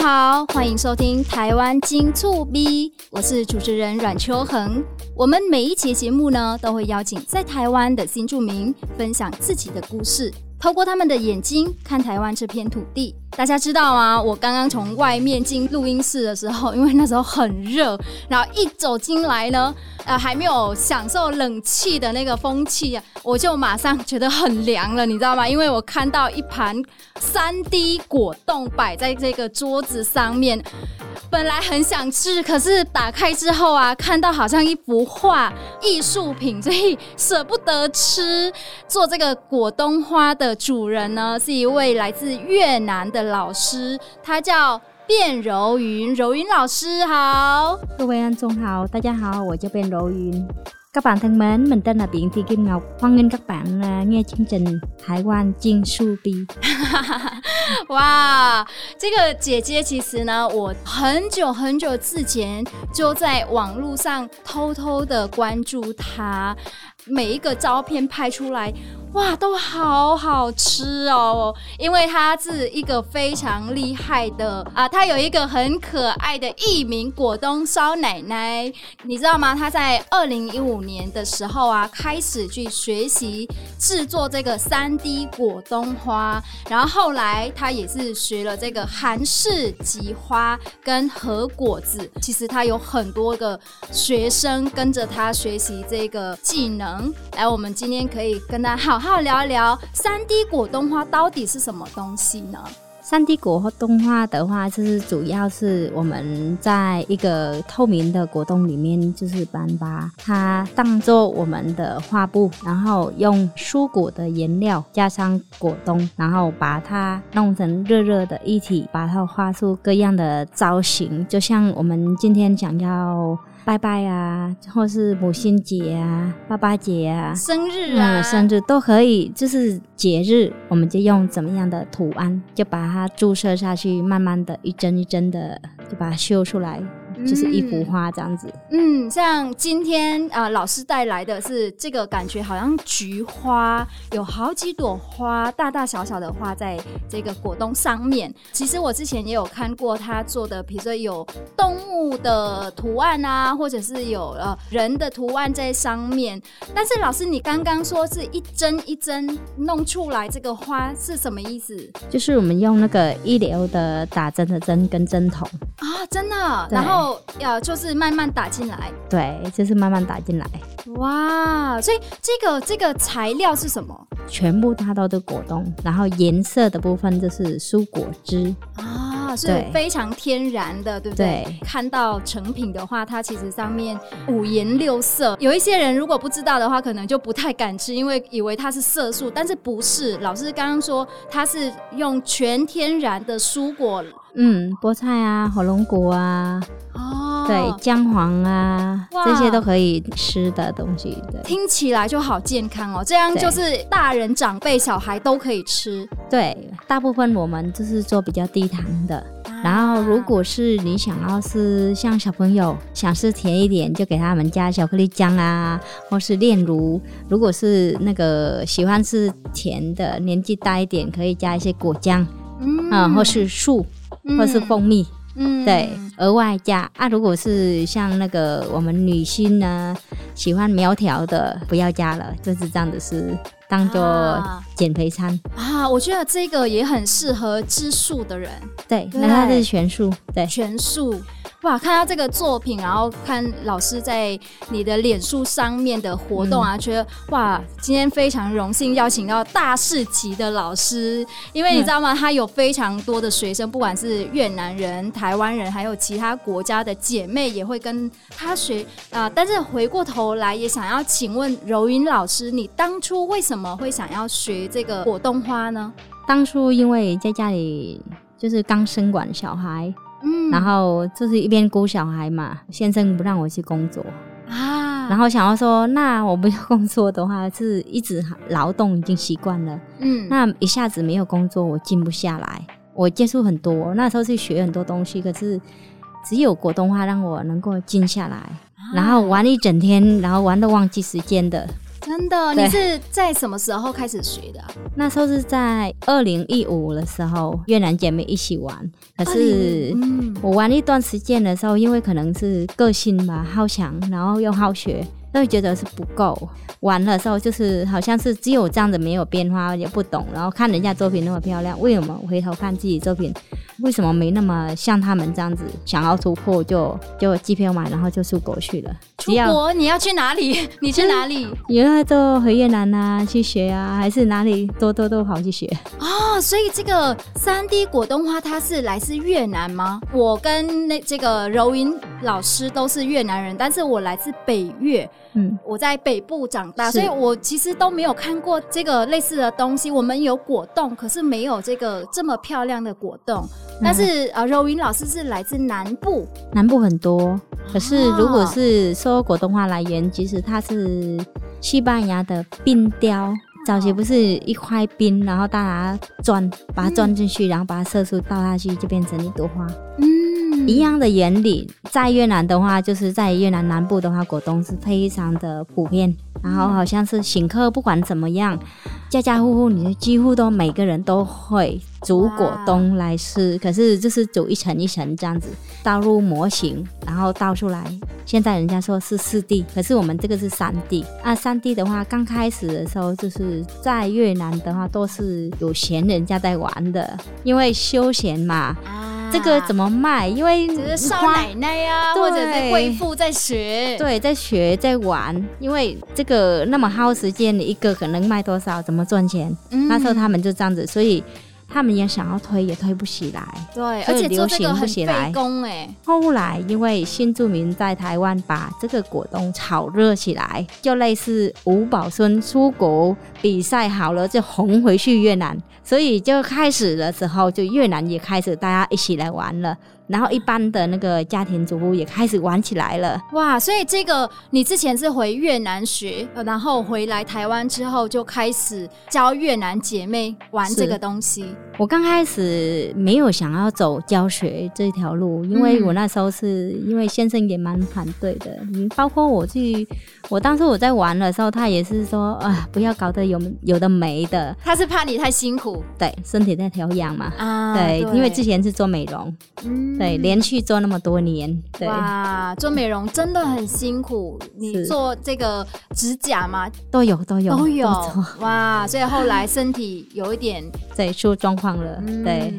好，欢迎收听台湾金醋咪，我是主持人阮秋恒。我们每一期节目呢，都会邀请在台湾的新住民分享自己的故事。透过他们的眼睛看台湾这片土地，大家知道吗？我刚刚从外面进录音室的时候，因为那时候很热，然后一走进来呢，呃，还没有享受冷气的那个风气啊，我就马上觉得很凉了，你知道吗？因为我看到一盘 3D 果冻摆在这个桌子上面。本来很想吃，可是打开之后啊，看到好像一幅画，艺术品，所以舍不得吃。做这个果冻花的主人呢，是一位来自越南的老师，他叫卞柔云。柔云老师好，各位观众好，大家好，我叫卞柔云。Các bạn thân mến, mình tên là Biện Thị Kim Ngọc. Hoan nghênh các bạn nghe chương trình 台湾金醋咪。哇，这个姐姐其实呢，我很久很久之前就在网络上偷偷的关注她，每一个照片拍出来。哇，都好好吃哦！因为他是一个非常厉害的啊，他有一个很可爱的艺名果冻烧奶奶，你知道吗？他在二零一五年的时候啊，开始去学习制作这个 3D 果冻花，然后后来他也是学了这个韩式菊花跟和果子。其实他有很多个学生跟着他学习这个技能。来，我们今天可以跟他好。好聊一聊三 D 果冻花到底是什么东西呢？三 D 果冻花的话，就是主要是我们在一个透明的果冻里面，就是把把它当做我们的画布，然后用蔬果的原料加上果冻，然后把它弄成热热的一体，把它画出各样的造型，就像我们今天想要。拜拜啊，或是母亲节啊、爸爸节啊、生日啊、嗯、生日都可以，就是节日，我们就用怎么样的图案，就把它注射下去，慢慢的一针一针的就把它绣出来。就是一幅画这样子，嗯，像今天啊、呃，老师带来的是这个感觉，好像菊花有好几朵花，大大小小的花在这个果冻上面。其实我之前也有看过他做的，比如说有动物的图案啊，或者是有呃人的图案在上面。但是老师，你刚刚说是一针一针弄出来这个花是什么意思？就是我们用那个医疗的打针的针跟针筒啊，真的，然后。要就是慢慢打进来，对，就是慢慢打进来。哇，所以这个这个材料是什么？全部它都是果冻，然后颜色的部分就是蔬果汁啊，是非常天然的，对不对？对。看到成品的话，它其实上面五颜六色。有一些人如果不知道的话，可能就不太敢吃，因为以为它是色素，但是不是。老师刚刚说它是用全天然的蔬果。嗯，菠菜啊，火龙果啊，哦，对，姜黄啊，这些都可以吃的东西。对，听起来就好健康哦。这样就是大人、长辈、小孩都可以吃。对，大部分我们就是做比较低糖的。啊、然后，如果是你想要是像小朋友想吃甜一点，就给他们加巧克力酱啊，或是炼乳。如果是那个喜欢吃甜的，年纪大一点，可以加一些果酱，嗯，啊、或是树。或是蜂蜜，嗯，对，额外加啊。如果是像那个我们女性呢，喜欢苗条的，不要加了，就是这样子，是当做减肥餐啊，啊。我觉得这个也很适合吃素的人，对，那它是全素，对，全素。哇，看到这个作品，然后看老师在你的脸书上面的活动啊，嗯、觉得哇，今天非常荣幸邀请到大师级的老师，因为你知道吗？他有非常多的学生，不管是越南人、台湾人，还有其他国家的姐妹，也会跟他学啊、呃。但是回过头来，也想要请问柔云老师，你当初为什么会想要学这个果冻花呢？当初因为在家里就是刚生完小孩。嗯，然后就是一边顾小孩嘛，先生不让我去工作。啊，然后想要说，那我不要工作的话，是一直劳动已经习惯了，嗯，那一下子没有工作，我静不下来。我接触很多，那时候是学很多东西，可是只有果冻话让我能够静下来，啊，然后玩一整天，然后玩都忘记时间的。真的？你是在什么时候开始学的啊？那时候是在二零一五的时候，越南姐妹一起玩。可是我玩一段时间的时候，因为可能是个性吧，好强，然后又好学。都会觉得是不够，玩的时候就是好像是只有这样子没有变化，也不懂。然后看人家作品那么漂亮，为什么回头看自己作品，为什么没那么像他们这样子？想要突破就就机票买，然后就出国去了。出国你要去哪里？你去哪里？以后就回越南啊，去学啊，还是哪里多多都好去学哦。所以这个三 D 果冻花它是来自越南吗？我跟那这个柔云老师都是越南人，但是我来自北越。嗯，我在北部长大，所以我其实都没有看过这个类似的东西。我们有果冻，可是没有这个这么漂亮的果冻。嗯、但是呃，柔云老师是来自南部，南部很多。可是如果是说果冻花来源，其实它是西班牙的冰雕。早期不是一块冰，然后大家钻，把它钻进去，嗯、然后把它色素倒下去，就变成一朵花。嗯。一样的原理，在越南的话，就是在越南南部的话，果冻是非常的普遍。然后好像是请客，不管怎么样，家家户户你几乎都每个人都会煮果冻来吃。可是就是煮一层一层这样子，倒入模型，然后倒出来。现在人家说是四 D，可是我们这个是三 D。啊，三 D 的话，刚开始的时候就是在越南的话，都是有钱人家在玩的，因为休闲嘛。啊这个怎么卖？因为只是少奶奶呀、啊，或者是贵妇在学，对，在学在玩。因为这个那么耗时间，你一个可能卖多少？怎么赚钱？嗯、那时候他们就这样子，所以。他们也想要推，也推不起来。对，而且流行不起来。后来因为新住民在台湾把这个果冻炒热起来，就类似吴宝春出国比赛好了就红回去越南，所以就开始的时候就越南也开始大家一起来玩了。然后一般的那个家庭主妇也开始玩起来了，哇！所以这个你之前是回越南学，然后回来台湾之后就开始教越南姐妹玩这个东西。我刚开始没有想要走教学这条路，因为我那时候是因为先生也蛮反对的，嗯，包括我去，我当时我在玩的时候，他也是说啊，不要搞得有有的没的。他是怕你太辛苦，对，身体在调养嘛，啊，对，对，因为之前是做美容，嗯。对，连续做那么多年，对。哇，做美容真的很辛苦。你做这个指甲吗？都有，都有，都有。哇，所以后来身体有一点对出状况了，嗯、对。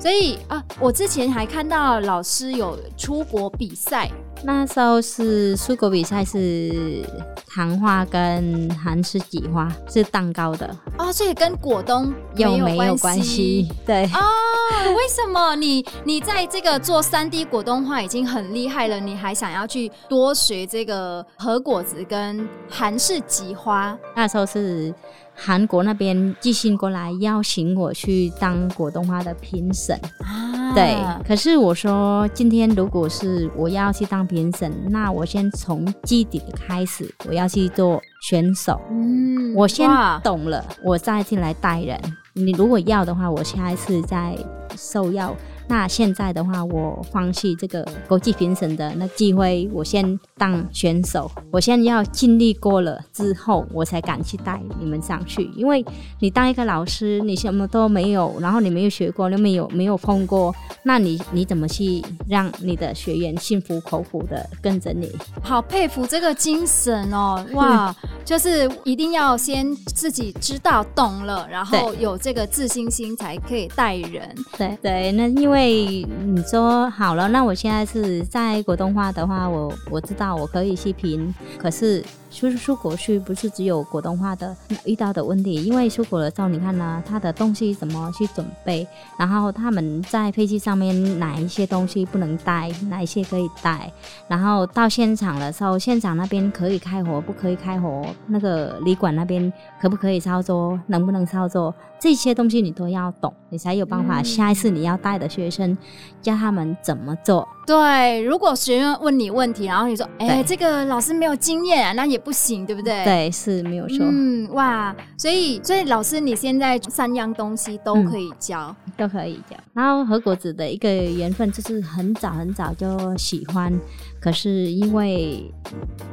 所以啊，我之前还看到老师有出国比赛，那时候是出国比赛是糖花跟韩式挤花是蛋糕的哦，所以跟果冻有没有关系？对啊、哦，为什么你你在这个做三 D 果冻花已经很厉害了，你还想要去多学这个和果子跟韩式挤花？那时候是。韩国那边寄信过来邀请我去当果冻花的评审，啊，对。可是我说，今天如果是我要去当评审，那我先从基底的开始，我要去做选手。嗯，我先懂了，我再进来带人。你如果要的话，我下一次再受邀。那现在的话，我放弃这个国际评审的那机会，我先当选手。我先要经历过了之后，我才敢去带你们上去。因为你当一个老师，你什么都没有，然后你没有学过，你没有没有碰过，那你你怎么去让你的学员心服口服的跟着你？好佩服这个精神哦！哇，就是一定要先自己知道懂了，然后有这个自信心才可以带人。对对，那因为。因为你说好了，那我现在是在果冻花的话，我我知道我可以去评，可是。出出国去不是只有果冻花的遇到的问题，因为出国的时候，你看呢，他的东西怎么去准备，然后他们在飞机上面哪一些东西不能带，哪一些可以带，然后到现场的时候，现场那边可以开火，不可以开火，那个旅馆那边可不可以操作，能不能操作，这些东西你都要懂，你才有办法下一次你要带的学学生，教他们怎么做。对，如果学生问你问题，然后你说：“哎，这个老师没有经验啊，那也不行，对不对？”对，是没有错。嗯，哇，所以所以老师，你现在三样东西都可以教，嗯、都可以教。然后和果子的一个缘分就是很早很早就喜欢。可是因为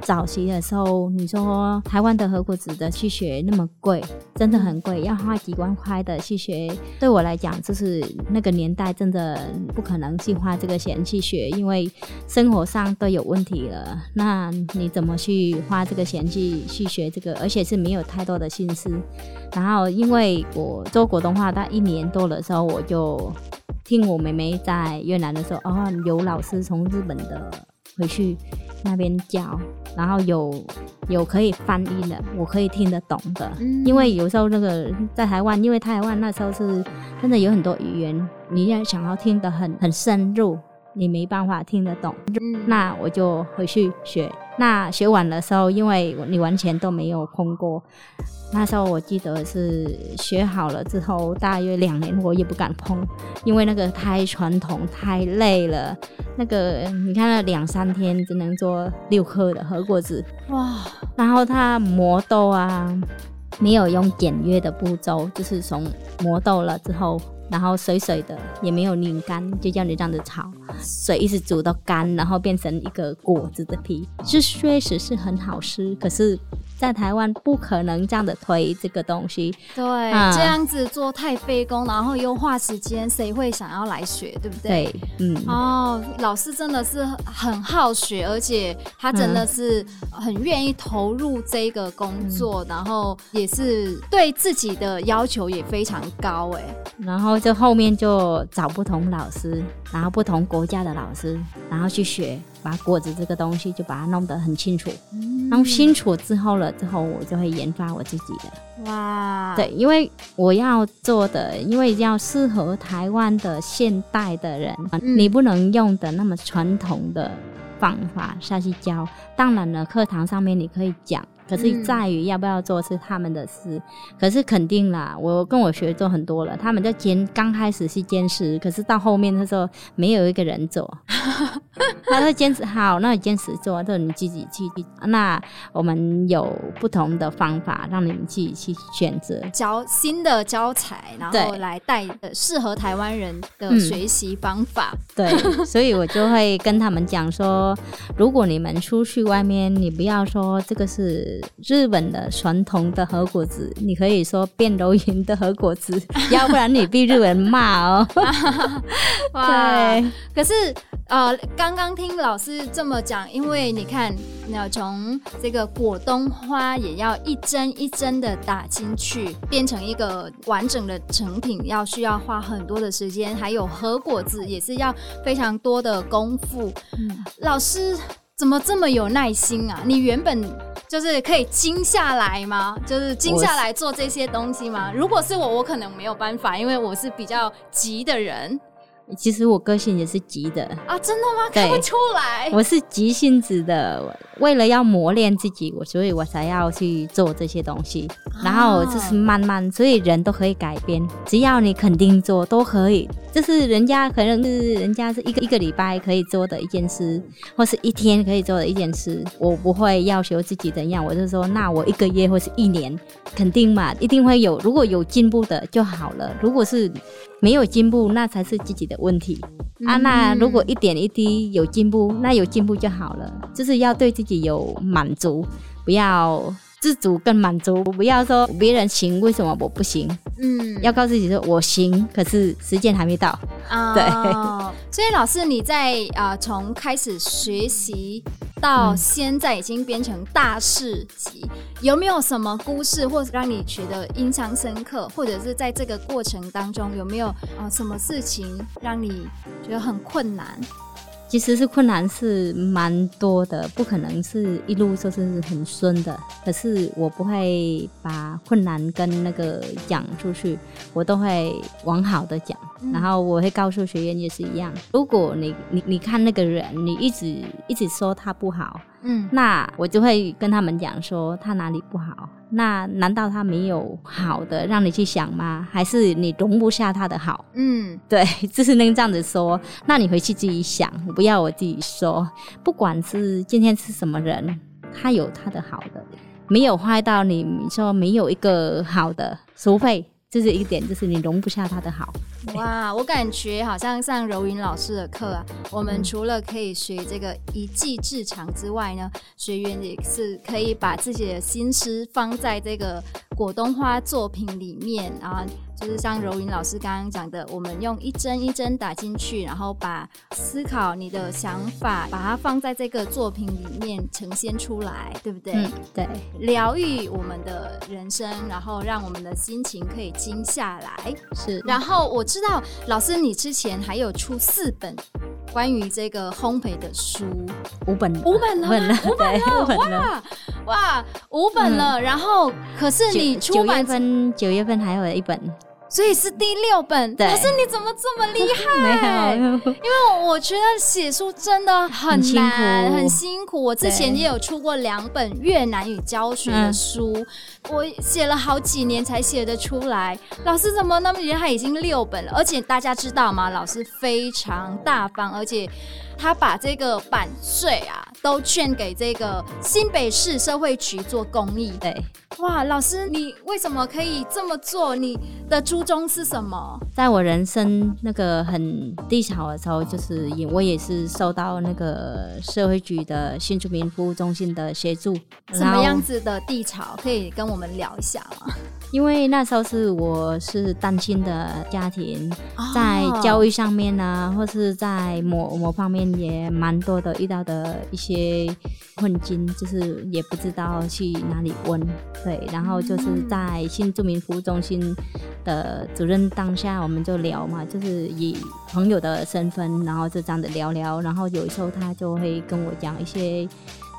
早期的时候，你说台湾的和果子的去学那么贵，真的很贵，要花几万快的去学。对我来讲，就是那个年代真的不可能去花这个钱去学，因为生活上都有问题了。那你怎么去花这个钱去去学这个？而且是没有太多的心思。然后因为我做广东话，到一年多的时候，我就听我妹妹在越南的时候，哦，有老师从日本的。回去那边教，然后有有可以翻译的，我可以听得懂的。嗯、因为有时候那个在台湾，因为台湾那时候是真的有很多语言，你要想要听得很很深入，你没办法听得懂。嗯、那我就回去学。那学完的时候，因为你完全都没有碰过。那时候我记得是学好了之后，大约两年我也不敢碰，因为那个太传统太累了。那个你看，那两三天只能做六颗的和果子哇，然后它磨豆啊，没有用简约的步骤，就是从磨豆了之后，然后水水的也没有拧干，就叫你这样子炒，水一直煮到干，然后变成一个果子的皮，是确实是很好吃，可是。在台湾不可能这样的推这个东西，对，啊、这样子做太费工，然后又花时间，谁会想要来学，对不对？对，嗯，哦，老师真的是很好学，而且他真的是很愿意投入这个工作，嗯、然后也是对自己的要求也非常高，哎，然后就后面就找不同老师，然后不同国家的老师，然后去学。把果子这个东西就把它弄得很清楚，嗯、然后清楚之后了之后，我就会研发我自己的。哇，对，因为我要做的，因为要适合台湾的现代的人，嗯、你不能用的那么传统的方法下去教。当然了，课堂上面你可以讲。可是在于要不要做是他们的事，嗯、可是肯定啦，我跟我学做很多了，他们在坚刚开始是坚持，可是到后面的时候没有一个人做，他说坚持好，那你坚持做，就你自己去。那我们有不同的方法让你们自己去选择，教新的教材，然后来带适合台湾人的学习方法。嗯、对，所以我就会跟他们讲说，如果你们出去外面，你不要说这个是。日本的传统的和果子，你可以说变柔云的和果子，要不然你被日本人骂哦。哇对，可是呃，刚刚听老师这么讲，因为你看，要从这个果冬花也要一针一针的打进去，变成一个完整的成品，要需要花很多的时间，还有和果子也是要非常多的功夫。嗯，老师怎么这么有耐心啊？你原本。就是可以静下来吗？就是静下来做这些东西吗？如果是我，我可能没有办法，因为我是比较急的人。其实我个性也是急的啊，真的吗？看不出来，我是急性子的。为了要磨练自己，我所以我才要去做这些东西。然后就是慢慢，所以人都可以改变，只要你肯定做都可以。就是人家可能是人家是一个一个礼拜可以做的一件事，或是一天可以做的一件事，我不会要求自己怎样。我就说，那我一个月或是一年，肯定嘛，一定会有。如果有进步的就好了，如果是没有进步，那才是自己的问题。啊，那如果一点一滴有进步，那有进步就好了。就是要对自己有满足，不要自主更满足，不要说别人行，为什么我不行？嗯，要告诉自己说我行，可是时间还没到。哦，对。所以老师你在啊，从开始学习到现在已经变成大师级，嗯、有没有什么故事，或者让你觉得印象深刻，或者是在这个过程当中有没有啊什么事情让你觉得很困难？其实是困难是蛮多的，不可能是一路就是很顺的。可是我不会把困难跟那个讲出去，我都会往好的讲。嗯、然后我会告诉学员也是一样，如果你你你看那个人，你一直一直说他不好，嗯，那我就会跟他们讲说他哪里不好。那难道他没有好的让你去想吗？还是你容不下他的好？嗯，对，就是那个这样子说。那你回去自己想，不要我自己说。不管是今天是什么人，他有他的好的，没有坏到你说没有一个好的，除非。这是一点，就是你容不下他的好。哇，我感觉好像上柔云老师的课啊，我们除了可以学这个一技之长之外呢，学员也是可以把自己的心思放在这个果冻花作品里面啊。就是像柔云老师刚刚讲的，我们用一针一针打进去，然后把思考你的想法，把它放在这个作品里面呈现出来，对不对？嗯，对，疗愈我们的人生，然后让我们的心情可以静下来。是。然后我知道老师你之前还有出四本关于这个烘焙的书，五本，五本了，五本了，五本了，本了哇哇，五本了。嗯，然后可是你出版九月份，九月份还有一本。所以是第六本，老师你怎么这么厉害？没有，因为我觉得写书真的很难，很辛苦。很辛苦。我之前也有出过两本越南语教学的书，嗯、我写了好几年才写得出来。老师怎么那么厉害？已经六本了，而且大家知道吗？老师非常大方，而且。他把这个版税啊，都捐给这个新北市社会局做公益。对，哇，老师，你为什么可以这么做？你的初衷是什么？在我人生那个很低潮的时候，就是也我也是受到那个社会局的新住民服务中心的协助。什么样子的低潮？可以跟我们聊一下吗？因为那时候是我是单亲的家庭，在教育上面呢、啊，或是在某某方面也蛮多的遇到的一些困境，就是也不知道去哪里问。对，然后就是在新住民服务中心的主任当下，我们就聊嘛，就是以朋友的身份，然后就这样子聊聊。然后有时候他就会跟我讲一些，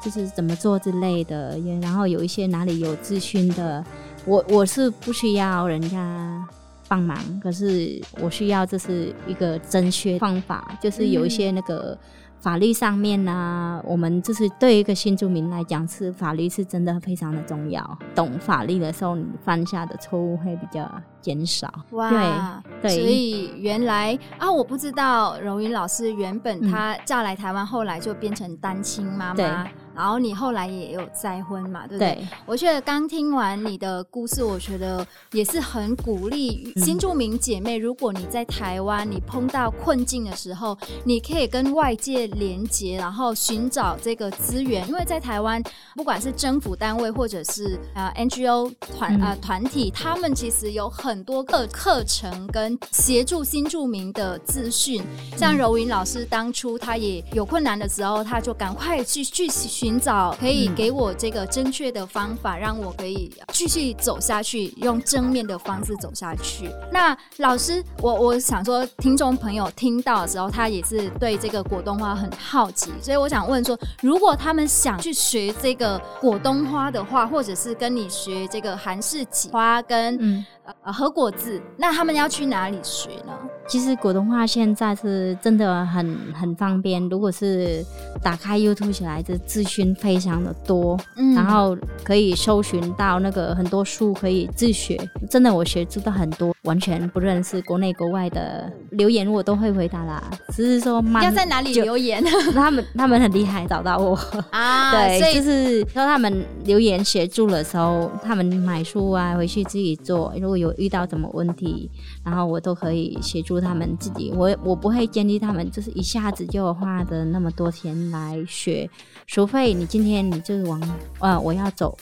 就是怎么做之类的，也然后有一些哪里有咨询的。我我是不需要人家帮忙，可是我需要这是一个正确方法，就是有一些那个法律上面呢、啊，嗯、我们就是对一个新住民来讲，是法律是真的非常的重要。懂法律的时候，你犯下的错误会比较减少。哇，对，对，所以原来啊，我不知道荣云老师原本她嫁来台湾，后来就变成单亲妈妈。对然后你后来也有再婚嘛，对不对？对，我觉得刚听完你的故事，我觉得也是很鼓励新住民姐妹。嗯、如果你在台湾，你碰到困境的时候，你可以跟外界连接，然后寻找这个资源。因为在台湾，不管是政府单位或者是呃 NGO 团呃团体，他们其实有很多个课程跟协助新住民的资讯。像柔云老师当初他也有困难的时候，他就赶快去去。寻找可以给我这个正确的方法，让我可以继续走下去，用正面的方式走下去。那老师，我我想说，听众朋友听到的时候，他也是对这个果冻花很好奇，所以我想问说，如果他们想去学这个果冻花的话，或者是跟你学这个韩式挤花跟嗯。呃，和果子，那他们要去哪里学呢？其实果冻花现在是真的很很方便，如果是打开 YouTube 起来，这资讯非常的多，嗯，然后可以搜寻到那个很多书可以自学。真的，我学知道很多，完全不认识国内国外的留言，我都会回答啦。只是说慢，要在哪里留言？他们他们很厉害，找到我啊，对，所以就是说他们留言协助的时候，他们买书啊，回去自己做。如果有遇到什么问题，然后我都可以协助他们自己。我我不会建议他们就是一下子就花的那么多钱来学，除非你今天你就是往呃我要走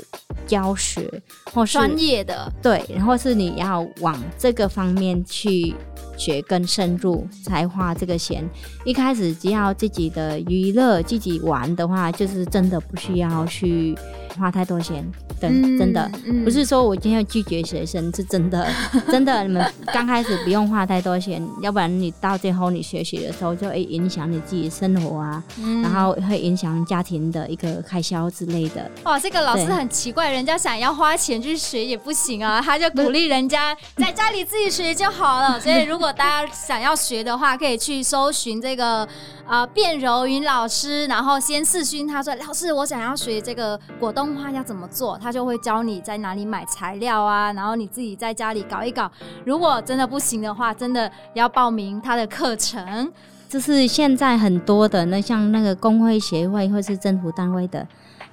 教学或是专业的，对，然后是你要往这个方面去学更深入才花这个钱。一开始只要自己的娱乐自己玩的话，就是真的不需要去。花太多钱。对，真的、嗯、不是说我今天要拒绝学生，是真的，真的，你们刚开始不用花太多钱，要不然你到最后你学习的时候就会影响你自己生活啊，嗯、然后会影响家庭的一个开销之类的。哇，这个老师很奇怪，人家想要花钱去学也不行啊，他就鼓励人家在家里自己学就好了。所以如果大家想要学的话，可以去搜寻这个。啊，卞柔云老师，然后先试训他说：“老师，我想要学这个果冻花要怎么做？”他就会教你在哪里买材料啊，然后你自己在家里搞一搞。如果真的不行的话，真的要报名他的课程。就是现在很多的那像那个工会协会或是政府单位的。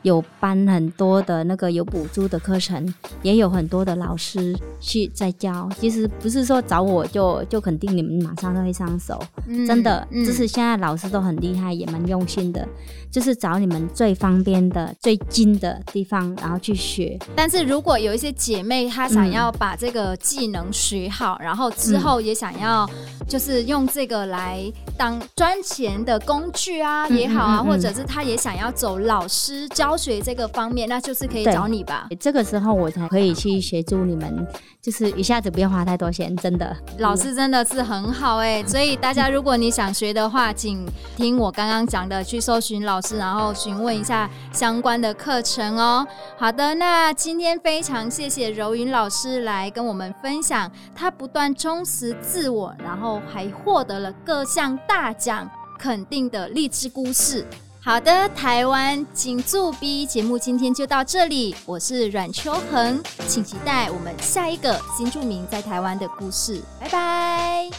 有办很多的那个有补助的课程，也有很多的老师去在教。其实不是说找我就就肯定你们马上就会上手，嗯、真的，就、嗯、是现在老师都很厉害，也蛮用心的，就是找你们最方便的、最近的地方，然后去学。但是如果有一些姐妹她想要把这个技能学好，嗯、然后之后也想要就是用这个来当赚钱的工具啊也好啊，或者是她也想要走老师教。学这个方面，那就是可以找你吧。这个时候我才可以去协助你们，就是一下子不要花太多钱，真的。老师真的是很好哎、欸，所以大家如果你想学的话，请听我刚刚讲的，去搜寻老师，然后询问一下相关的课程哦。好的，那今天非常谢谢柔云老师来跟我们分享，他不断充实自我，然后还获得了各项大奖肯定的励志故事。好的，台湾金主 B 节目今天就到这里，我是阮秋恒，请期待我们下一个新著名在台湾的故事，拜拜。